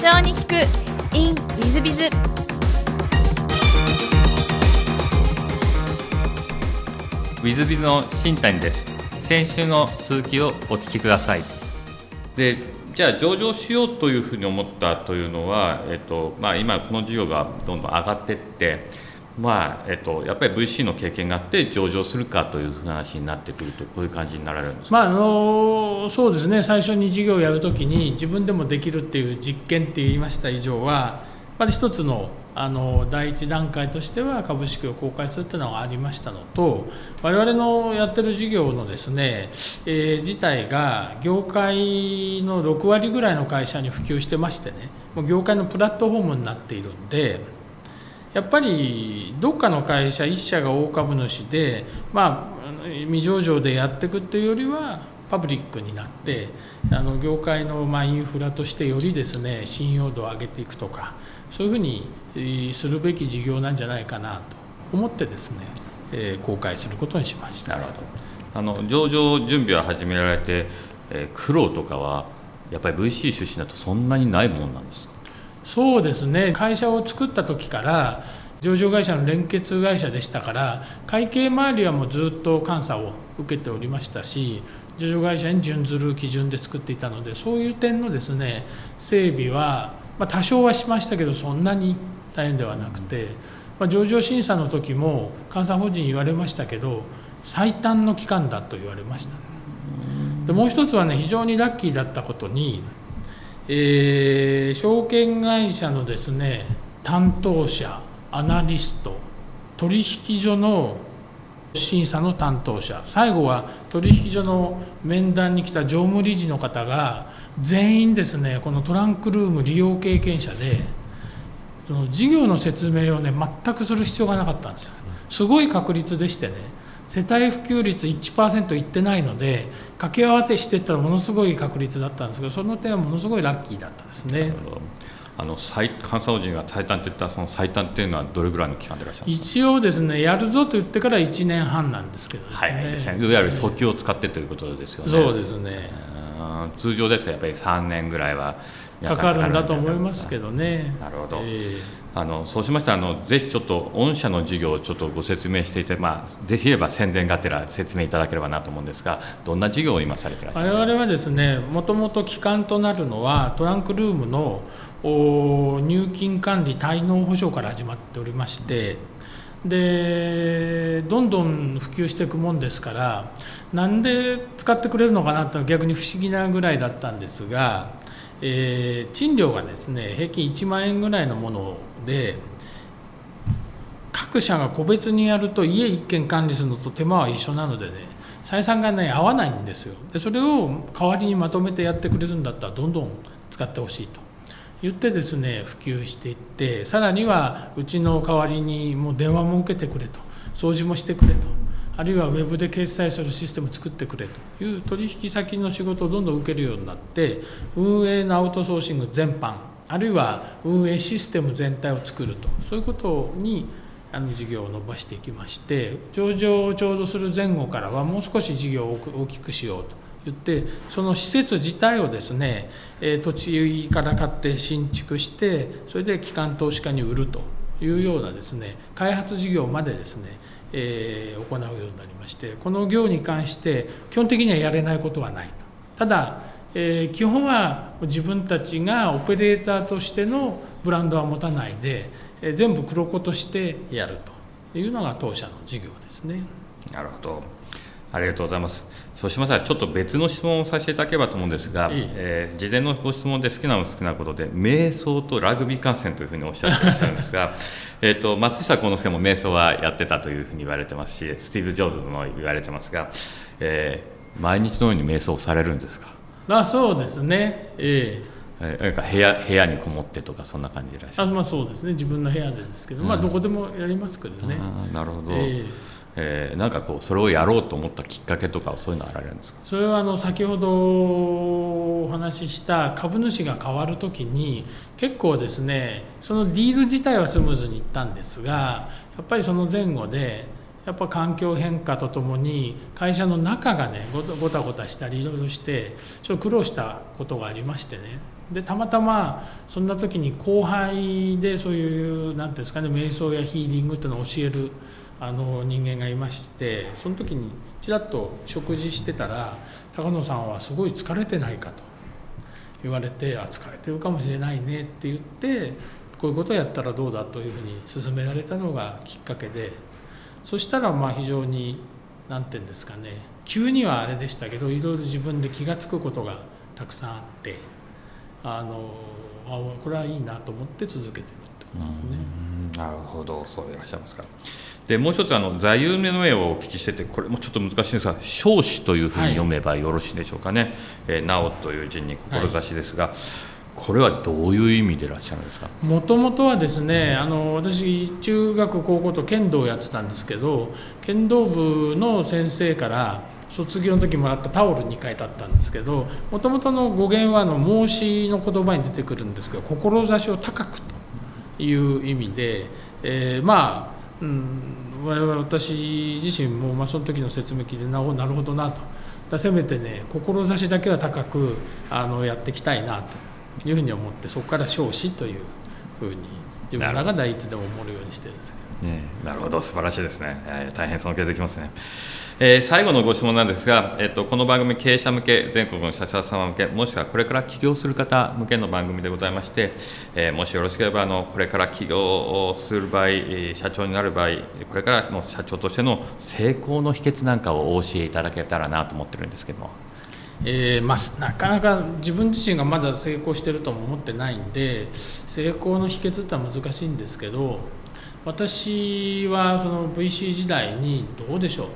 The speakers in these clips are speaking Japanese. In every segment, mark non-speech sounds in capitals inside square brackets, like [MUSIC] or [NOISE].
長に聞く in ウィズビズ。ウィズビズの新谷です。先週の続きをお聞きください。でじゃあ上場しようというふうに思ったというのは、えっとまあ、今この事業がどんどん上がってってまあえっと、やっぱり VC の経験があって上場するかという話になってくるとこういう感じになられるんですまあ、あのそうですね。最初に事業をやるときに自分でもできるっていう実験って言いました以上はまず一つのあの第一段階としては株式を公開するというのがありましたのと我々のやってる事業のですね、えー、自体が業界の6割ぐらいの会社に普及してましてねもう業界のプラットフォームになっているんでやっぱりどっかの会社1社が大株主でまあ未上場でやっていくっていうよりはパブリックになってあの業界のまインフラとしてよりですね信用度を上げていくとかそういうふうにするべき事業なんじゃないかなと思ってですね、えー、公開することにしました。なるほどあの上場準備は始められて、えー、苦労とかはやっぱり VC 出身だとそんなにないもんなんですか？そうですね。会社を作った時から上場会社の連結会社でしたから会計周りはもうずっと監査を受けておりましたし上場会社に準ずる基準で作っていたのでそういう点のですね整備は、まあ、多少はしましたけどそんなに大変ではなくて、まあ、上場審査の時も監査法人言われましたけど最短の期間だと言われました。でもう一つはね非常にラッキーだったことにえー、証券会社のですね担当者アナリスト取引所の審査の担当者最後は取引所の面談に来た常務理事の方が全員ですねこのトランクルーム利用経験者でその事業の説明をね全くする必要がなかったんですよ。すごい確率でしてね。世帯普及率1%いってないので掛け合わせしていったらものすごい確率だったんですけどその点はものすごいラッキーだったですね。あの最監査法人が最短といったその最短っていうのはどれぐらいの期間でいらっしゃる一応ですねやるぞと言ってから1年半なんですけどですね、はい、ですねいわゆる訴求を使ってということですよね。そうですね。通常ですとやっぱり3年ぐらいはかかるんだと思いますけどね。なるほど、えーあのそうしましたらあのぜひちょっと御社の事業をちょっとご説明していて、まあ、できれば宣伝がてら説明いただければなと思うんですがどんな事業を今されていらっしゃいますか？我々はですねもともと基幹となるのはトランクルームの入金管理滞納保証から始まっておりましてでどんどん普及していくもんですからなんで使ってくれるのかなって逆に不思議なぐらいだったんですがえー、賃料がですね平均1万円ぐらいのものをで各社が個別にやると家1軒管理するのと手間は一緒なのでね採算がね合わないんですよ。でそれを代わりにまとめてやってくれるんだったらどんどん使ってほしいと。言ってですね普及していってさらにはうちの代わりにもう電話も受けてくれと。掃除もしてくれと。あるいはウェブで決済するシステムを作ってくれと。いう取引先の仕事をどんどん受けるようになって運営のアウトソーシング全般あるいは運営システム全体を作ると。そういうことにあの事業を伸ばしていきまして上場をちょうどする前後からはもう少し事業を大きくしようと言ってその施設自体をですねえ土地から買って新築してそれで機関投資家に売るというようなですね開発事業までですねえー、行うようになりましてこの業に関して基本的にはやれないことはないと。ただ、えー、基本は自分たちがオペレーターとしてのブランドは持たないで、えー、全部黒子としてやるというのが当社の事業ですね。なるほどありがとうございます。そうしましたらちょっと別の質問をさせていただければと思うんですが、いいえー、事前のご質問で好きなの好きなことで瞑想とラグビー観戦というふうにおっしゃってらっしゃるんですが [LAUGHS] えと松下幸之助も瞑想はやってたというふうに言われてますしスティーブ・ジョーズも言われてますが、えー、毎日のように瞑想されるんですか？あそうですね。ええ。ー、なんか部屋部屋にこもってとかそんな感じでいらっしゃるあまあそうですね。自分の部屋でですけど、うん、まあどこでもやりますけどね。なるほど、えーえー、なんかこうそれをやろうと思ったきっかけとかそういうのはあられるんですか？それはあの先ほどお話しした株主が変わる時に結構ですねそのディール自体はスムーズにいったんですがやっぱりその前後で、やっぱ環境変化とともに会社の中がねごたごたしたりいろいろしてちょっと苦労したことがありましてね。でたまたまそんな時に後輩でそういう何ていうんですかね瞑想やヒーリングっていうのを教えるあの人間がいましてその時にちらっと食事してたら「高野さんはすごい疲れてないか」と言われて「あ疲れてるかもしれないね」って言ってこういうことをやったらどうだというふうに勧められたのがきっかけで。そしたらまあ非常に何て言うんですかね急にはあれでしたけどいろいろ自分で気が付くことがたくさんあってあのあこれはいいなと思って続けてるってことですね。なるほどそうでいらっしゃいますか。でもう一つあの座右の絵をお聞きしててこれもちょっと難しいんですが「少子」というふうに読めばよろしいでしょうかね「はい、えー、なお」という字に志ですが、はい、これはどういう意味でいらっしゃるんですか？もともとはですねあの私中学高校と剣道をやってたんですけど剣道部の先生から卒業の時もらったタオル2回立ったんですけどもともとの語源はあの孟子の言葉に出てくるんですけど志を高くという意味で、えー、まあうん、我々私自身も、まあ、その時の説明聞いてななるほどなと。だせめてね志だけは高くあのやっていきたいなと。いうふうに思ってそこから少子というふうに自分らが第一でも思うようにしてるんですけど、ね、なるほど素晴らしいですね、えー、大変尊敬できますね。えー、最後のご質問なんですが、えっと、この番組、経営者向け、全国の社長様向け、もしくはこれから起業する方向けの番組でございまして、えー、もしよろしければあの、これから起業をする場合、社長になる場合、これからの社長としての成功の秘訣なんかをお教えいただけたらなと思ってるんですけども。えーまあ、なかなか自分自身がまだ成功してるとも思ってないんで成功の秘訣っては難しいんですけど私はその VC 時代にどうでしょう。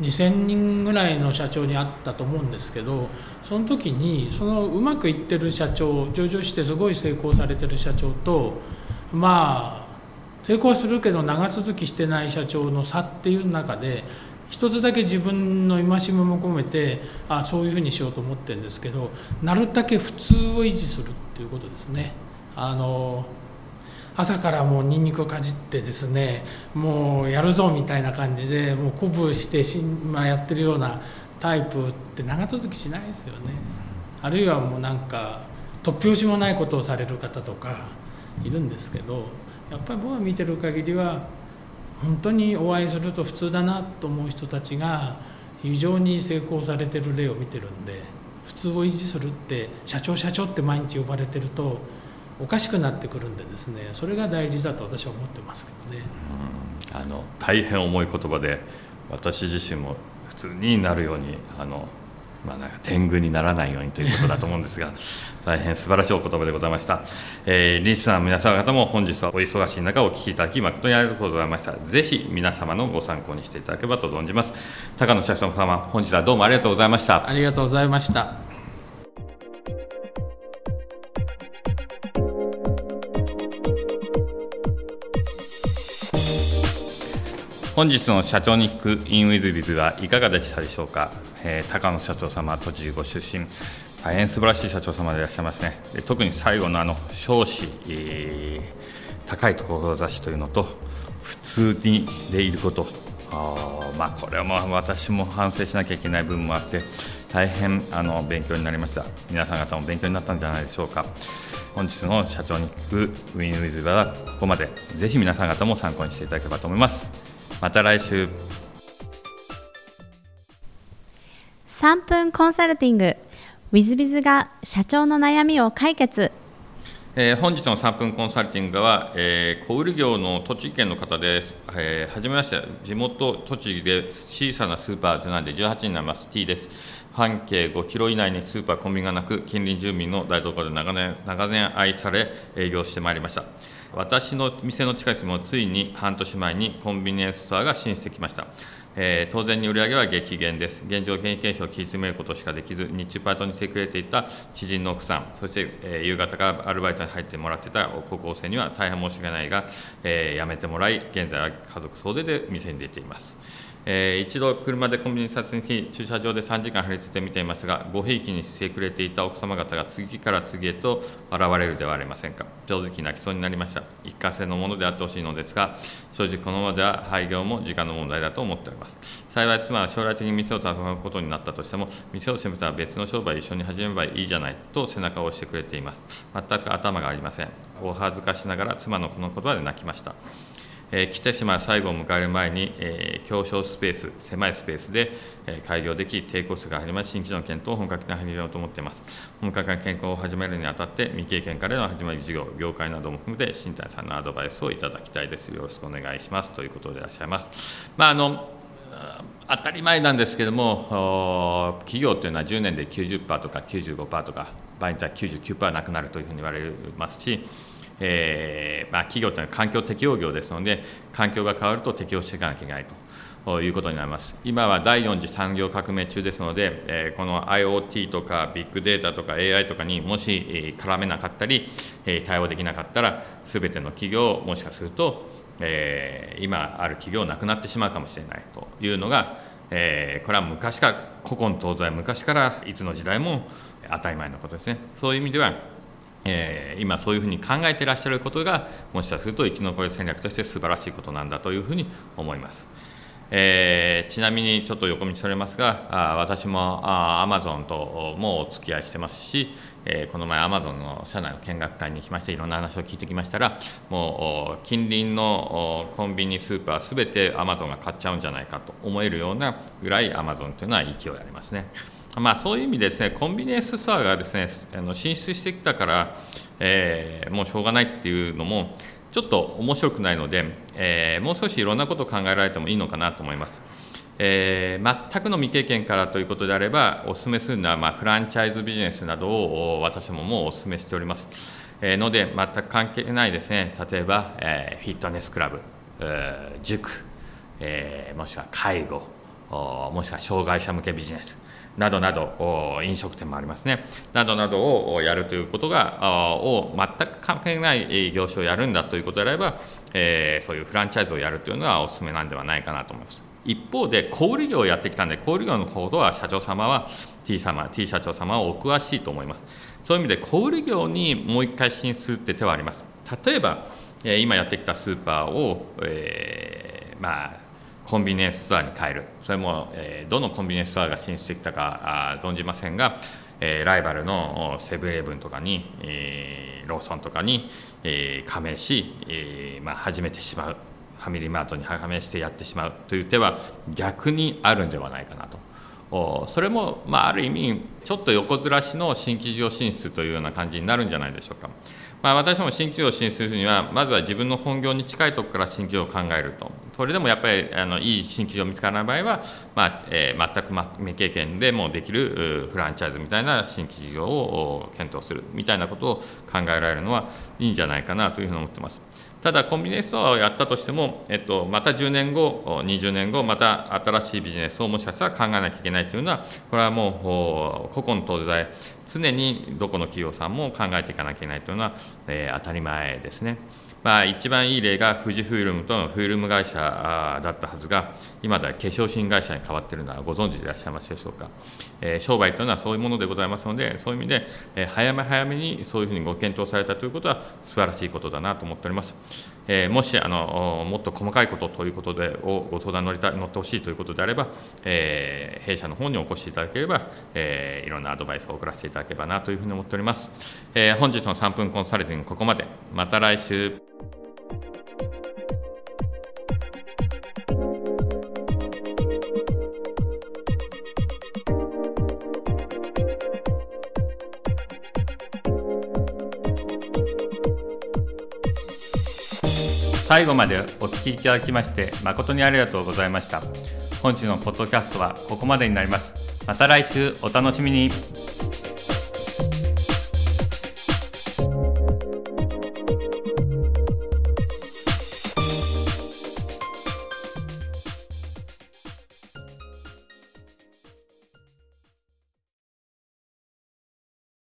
2,000人ぐらいの社長に会ったと思うんですけどその時にそのうまくいってる社長上場してすごい成功されてる社長とまあ成功するけど長続きしてない社長の差っていう中で一つだけ自分の戒めも込めてあそういうふうにしようと思ってるんですけどなるだけ普通を維持するっていうことですね。あの朝からもうニンニクをかじってですねもうやるぞみたいな感じでもう鼓舞してし、まあ、やってるようなタイプって長続きしないですよねあるいはもうなんか突拍子もないことをされる方とかいるんですけどやっぱり僕が見てる限りは本当にお会いすると普通だなと思う人たちが非常に成功されてる例を見てるんで普通を維持するって社長社長って毎日呼ばれてるとおかしくなってくるんでですねそれが大事だと私は思ってますけどね。あの大変重い言葉で私自身も普通になるようにあのまあ、なんか天狗にならないようにということだと思うんですが [LAUGHS] 大変素晴らしいお言葉でございました、えー、リスナーの皆様方も本日はお忙しい中お聞きいただき誠にありがとうございました。ぜひ皆様のご参考にしていただければと存じます。高野社長様本日はどうもありがとうございました。ありがとうございました本日の社長ニックインウィズビズはいかがでしたでしょうか、えー、高野社長様栃木ご出身。大変素晴らしい社長様でいらっしゃいますね。特に最後のあの少子、えー、高い志というのと普通にでいること。あまあこれはもう私も反省しなきゃいけない部分もあって大変あの勉強になりました。皆さん方も勉強になったんじゃないでしょうか。本日の社長ニックウィンウィズはここまで。ぜひ皆さん方も参考にしていただければと思います。また来週3分コンサルティング z b i z が社長の悩みを解決えー、本日の3分コンサルティングは、えー、小売業の栃木県の方です。えー、はじめまして、地元栃木で小さなスーパーなんで18になります T です。半径5キロ以内にスーパー、コンビニがなく、近隣住民の台所で長年長年愛され、営業してまいりました。私の店の近くにもついに半年前にコンビニエンスストアが進出してきました。えー、当然に売り上げは激減です。現状、現役検証を切り詰めることしかできず、日中パートにしてくれていた知人の奥さん、そして、えー、夕方からアルバイトに入ってもらっていた高校生には大変申し訳ないが、えー、辞めてもらい、現在は家族総出で店に出ています。えー、一度車でコンビニに撮影に駐車場で3時間張り付いて見ていましたがごひいきにしてくれていた奥様方が次から次へと現れるではありませんか。正直泣きそうになりました。一過性のものであってほしいのですが正直このままでは廃業も時間の問題だと思っております。幸い妻は将来的に店を頼むことになったとしても店を閉めたら別の商売一緒に始めればいいじゃないと背中を押してくれています。全く頭がありません。お恥ずかしながら妻のこの言葉で泣きました。えー、来てしまう最後を迎える前に、えー、狭小スペース、狭いスペースで、えー、開業でき、低コストが始まり、新規の検討を本格的に始めようと思っています。本格的な健康を始めるにあたって、未経験からの始まり事業、業界なども含めて、新谷さんのアドバイスをいただきたいです。よろしくお願いします。ということでいらっしゃいます。まああの当たり前なんですけれども、企業というのは10年で90%とか95%とか、場合によっては99%なくなるというふうに言われますし、えーまあ、企業というのは環境適応業ですので、環境が変わると適応していかなきゃいけないということになります。今は第4次産業革命中ですので、えー、この IoT とかビッグデータとか AI とかにもし、絡めなかったり、対応できなかったら、すべての企業、もしかすると、えー、今ある企業なくなってしまうかもしれないというのが、えー、これは昔から古今東西昔からいつの時代も当たり前のことですねそういう意味ではえー、今そういうふうに考えていらっしゃることがもしかすると生き残り戦略として素晴らしいことなんだというふうに思います。えー、ちなみにちょっと横道それますがあ私もアマゾンともお付き合いしてますし、えー、この前アマゾンの社内の見学会に行きましていろんな話を聞いてきましたらもう近隣のコンビニスーパーすべてアマゾンが買っちゃうんじゃないかと思えるようなぐらいアマゾンというのは勢いありますね。まあ、そういう意味ですねコンビニエンスストアがですねあの進出してきたから、えー、もうしょうがないっていうのもちょっと面白くないので、えー、もう少しいろんなことを考えられてもいいのかなと思います。えー、全くの未経験からということであればお勧めするのは、まあ、フランチャイズビジネスなどを私ももうお勧めしております。えー、ので全く関係ないですね例えば、えー、フィットネスクラブ、えー、塾、えー、もしくは介護もしくは障害者向けビジネスなどなど飲食店もありますね。などなどをやるということがを全く関係ない業種をやるんだということであれば、えー、そういうフランチャイズをやるというのはお勧めなんではないかなと思います。一方で小売業をやってきたんで小売業のほどは社長様は T 様 T 社長様はお詳しいと思います。そういう意味で小売業にもう一回進出するって手はあります。例えば今やってきたスーパーを、えー、まあコンビニエンスストアに変えるそれも、えどのコンビニエンスストアが進出できたかあ存じませんが、えライバルのセブンイレブンとかに、えローソンとかに、え加盟し、えまあ、始めてしまうファミリーマートに加盟してやってしまうという手は逆にあるんではないかなと。それも、まあ、ある意味ちょっと横ずらしの新規事業進出というような感じになるんじゃないでしょうか。まあ、私も新規事業進出するには、まずは自分の本業に近いところから新規事業を考えると、それでもやっぱりあのいい新規事業見つからない場合は、まあえー、全く未経験でもできるフランチャイズみたいな新規事業を検討するみたいなことを考えられるのはいいんじゃないかなというふうに思ってます。ただコンビニエンスストアをやったとしても、えっと、また10年後、20年後、また新しいビジネスをもしかしたら考えなきゃいけないというのは、これはもう古今東西、常にどこの企業さんも考えていかなきゃいけないというのは、えー、当たり前ですね。まあ、一番いい例が富士フイルムとのフィルム会社だったはずが、今では化粧品会社に変わっているのはご存知でいらっしゃいますでしょうか。えー、商売というのはそういうものでございますので、そういう意味で、え、早め早めにそういうふうにご検討されたということは、素晴らしいことだなと思っております。えー、もしあのもっと細かいことということでをご相談乗りた乗ってほしいということであれば、えー、弊社の方にお越しいただければ、えー、いろんなアドバイスを送らせていただければなというふうに思っております。え、本日の3分コンサルティングここまで。また来週。最後までお聞きいただきまして誠にありがとうございました。本日のポッドキャストはここまでになります。また来週お楽しみに。